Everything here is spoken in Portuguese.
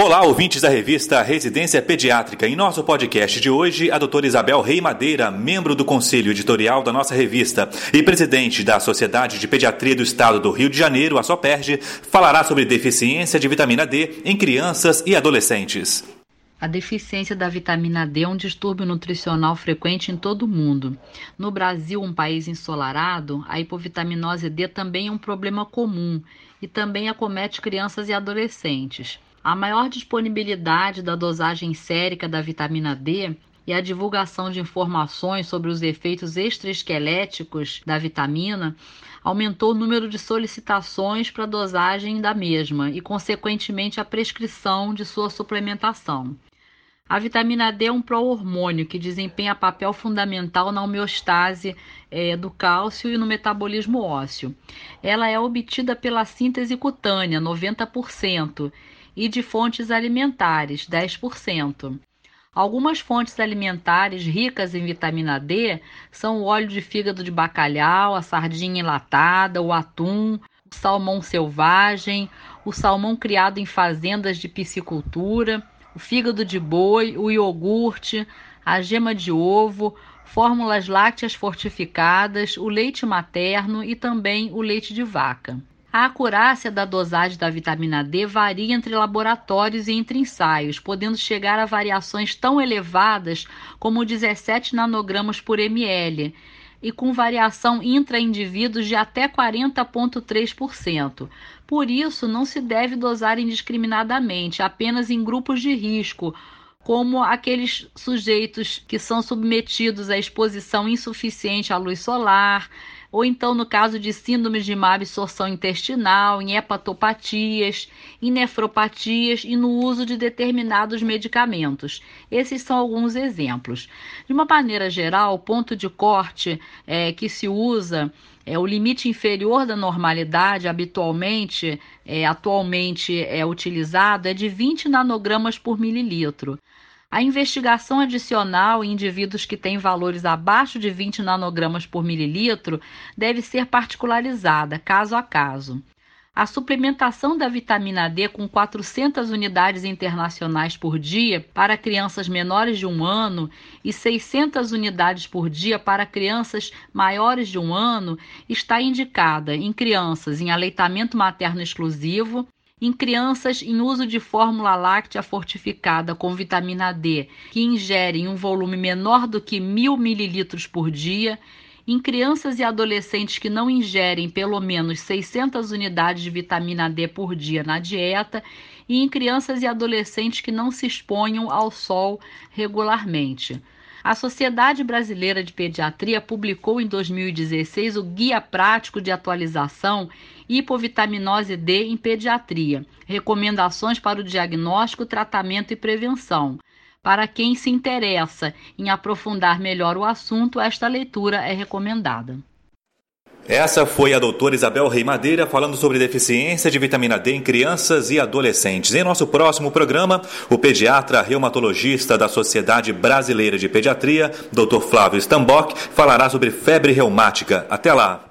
Olá, ouvintes da revista Residência Pediátrica. Em nosso podcast de hoje, a doutora Isabel Rei Madeira, membro do conselho editorial da nossa revista e presidente da Sociedade de Pediatria do Estado do Rio de Janeiro, a SOPERJ, falará sobre deficiência de vitamina D em crianças e adolescentes. A deficiência da vitamina D é um distúrbio nutricional frequente em todo o mundo. No Brasil, um país ensolarado, a hipovitaminose D também é um problema comum e também acomete crianças e adolescentes. A maior disponibilidade da dosagem sérica da vitamina D e a divulgação de informações sobre os efeitos extraesqueléticos da vitamina aumentou o número de solicitações para dosagem da mesma e, consequentemente, a prescrição de sua suplementação. A vitamina D é um pró-hormônio que desempenha papel fundamental na homeostase é, do cálcio e no metabolismo ósseo. Ela é obtida pela síntese cutânea, 90%, e de fontes alimentares, 10%. Algumas fontes alimentares ricas em vitamina D são o óleo de fígado de bacalhau, a sardinha enlatada, o atum, o salmão selvagem, o salmão criado em fazendas de piscicultura, o fígado de boi, o iogurte, a gema de ovo, fórmulas lácteas fortificadas, o leite materno e também o leite de vaca. A acurácia da dosagem da vitamina D varia entre laboratórios e entre ensaios, podendo chegar a variações tão elevadas como 17 nanogramas por ml e com variação intra-indivíduos de até 40,3%. Por isso, não se deve dosar indiscriminadamente, apenas em grupos de risco, como aqueles sujeitos que são submetidos à exposição insuficiente à luz solar, ou então no caso de síndromes de má absorção intestinal, em hepatopatias, em nefropatias e no uso de determinados medicamentos. Esses são alguns exemplos. De uma maneira geral, o ponto de corte é, que se usa é o limite inferior da normalidade, habitualmente, é, atualmente é utilizado, é de 20 nanogramas por mililitro. A investigação adicional em indivíduos que têm valores abaixo de 20 nanogramas por mililitro deve ser particularizada, caso a caso. A suplementação da vitamina D com 400 unidades internacionais por dia para crianças menores de um ano e 600 unidades por dia para crianças maiores de um ano está indicada em crianças em aleitamento materno exclusivo, em crianças em uso de fórmula láctea fortificada com vitamina D, que ingerem um volume menor do que 1000 mililitros por dia, em crianças e adolescentes que não ingerem pelo menos 600 unidades de vitamina D por dia na dieta e em crianças e adolescentes que não se exponham ao sol regularmente. A Sociedade Brasileira de Pediatria publicou em 2016 o Guia Prático de Atualização Hipovitaminose D em Pediatria Recomendações para o diagnóstico, tratamento e prevenção. Para quem se interessa em aprofundar melhor o assunto, esta leitura é recomendada. Essa foi a doutora Isabel Rei Madeira falando sobre deficiência de vitamina D em crianças e adolescentes. Em nosso próximo programa, o pediatra reumatologista da Sociedade Brasileira de Pediatria, Dr. Flávio Stambok, falará sobre febre reumática. Até lá!